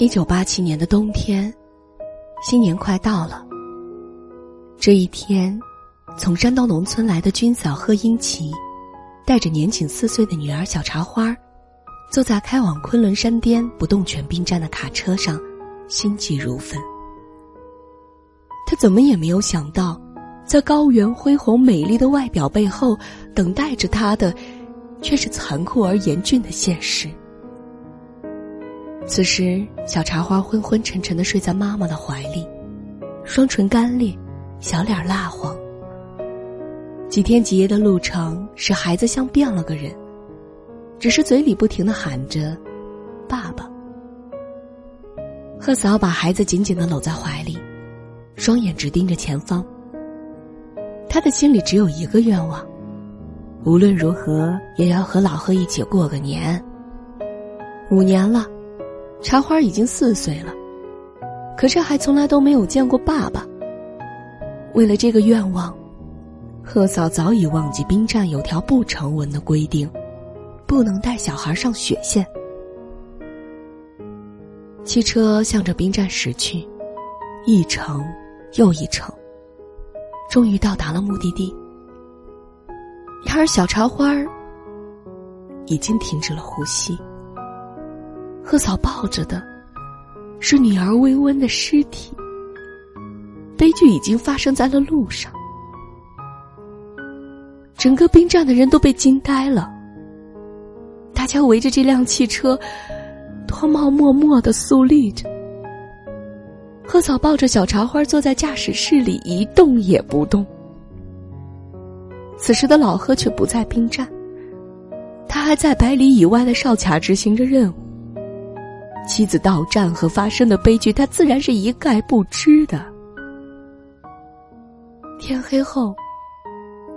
一九八七年的冬天，新年快到了。这一天，从山东农村来的军嫂贺英奇，带着年仅四岁的女儿小茶花，坐在开往昆仑山巅不动泉兵站的卡车上，心急如焚。他怎么也没有想到，在高原恢宏美丽的外表背后，等待着他的，却是残酷而严峻的现实。此时，小茶花昏昏沉沉的睡在妈妈的怀里，双唇干裂，小脸蜡黄。几天几夜的路程使孩子像变了个人，只是嘴里不停的喊着“爸爸”。贺嫂把孩子紧紧的搂在怀里，双眼直盯着前方。他的心里只有一个愿望：无论如何也要和老贺一起过个年。五年了。茶花已经四岁了，可是还从来都没有见过爸爸。为了这个愿望，贺嫂早已忘记兵站有条不成文的规定，不能带小孩上雪线。汽车向着兵站驶去，一程又一程，终于到达了目的地。然而，小茶花已经停止了呼吸。贺嫂抱着的，是女儿微温的尸体。悲剧已经发生在了路上，整个兵站的人都被惊呆了。大家围着这辆汽车，脱帽默默的肃立着。贺嫂抱着小茶花坐在驾驶室里一动也不动。此时的老贺却不在兵站，他还在百里以外的哨卡执行着任务。妻子到站和发生的悲剧，他自然是一概不知的。天黑后，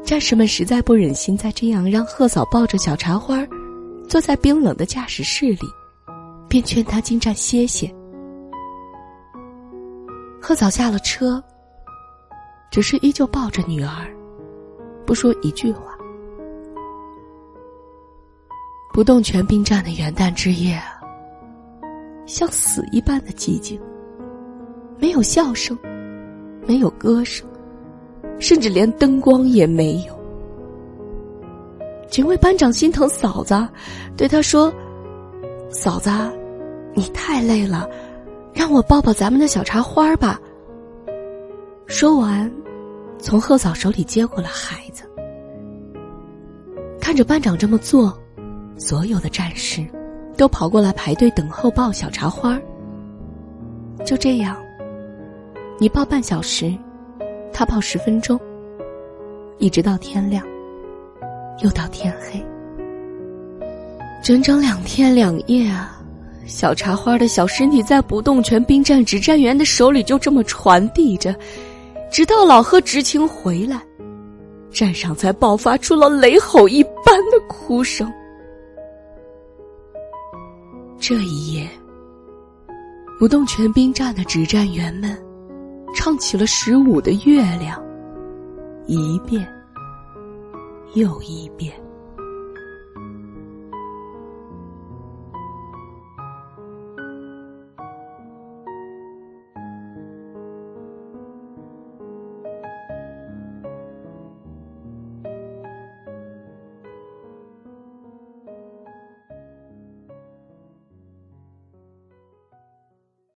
战士们实在不忍心再这样让贺嫂抱着小茶花，坐在冰冷的驾驶室里，便劝他进站歇歇。贺嫂下了车，只是依旧抱着女儿，不说一句话。不动泉兵站的元旦之夜。像死一般的寂静，没有笑声，没有歌声，甚至连灯光也没有。警卫班长心疼嫂子，对他说：“嫂子，你太累了，让我抱抱咱们的小茶花吧。”说完，从贺嫂手里接过了孩子。看着班长这么做，所有的战士。都跑过来排队等候抱小茶花就这样，你抱半小时，他抱十分钟，一直到天亮，又到天黑，整整两天两夜啊！小茶花的小身体在不动泉兵站指战员的手里就这么传递着，直到老贺执勤回来，站上才爆发出了雷吼一般的哭声。这一夜，不动全兵站的指战员们唱起了十五的月亮，一遍又一遍。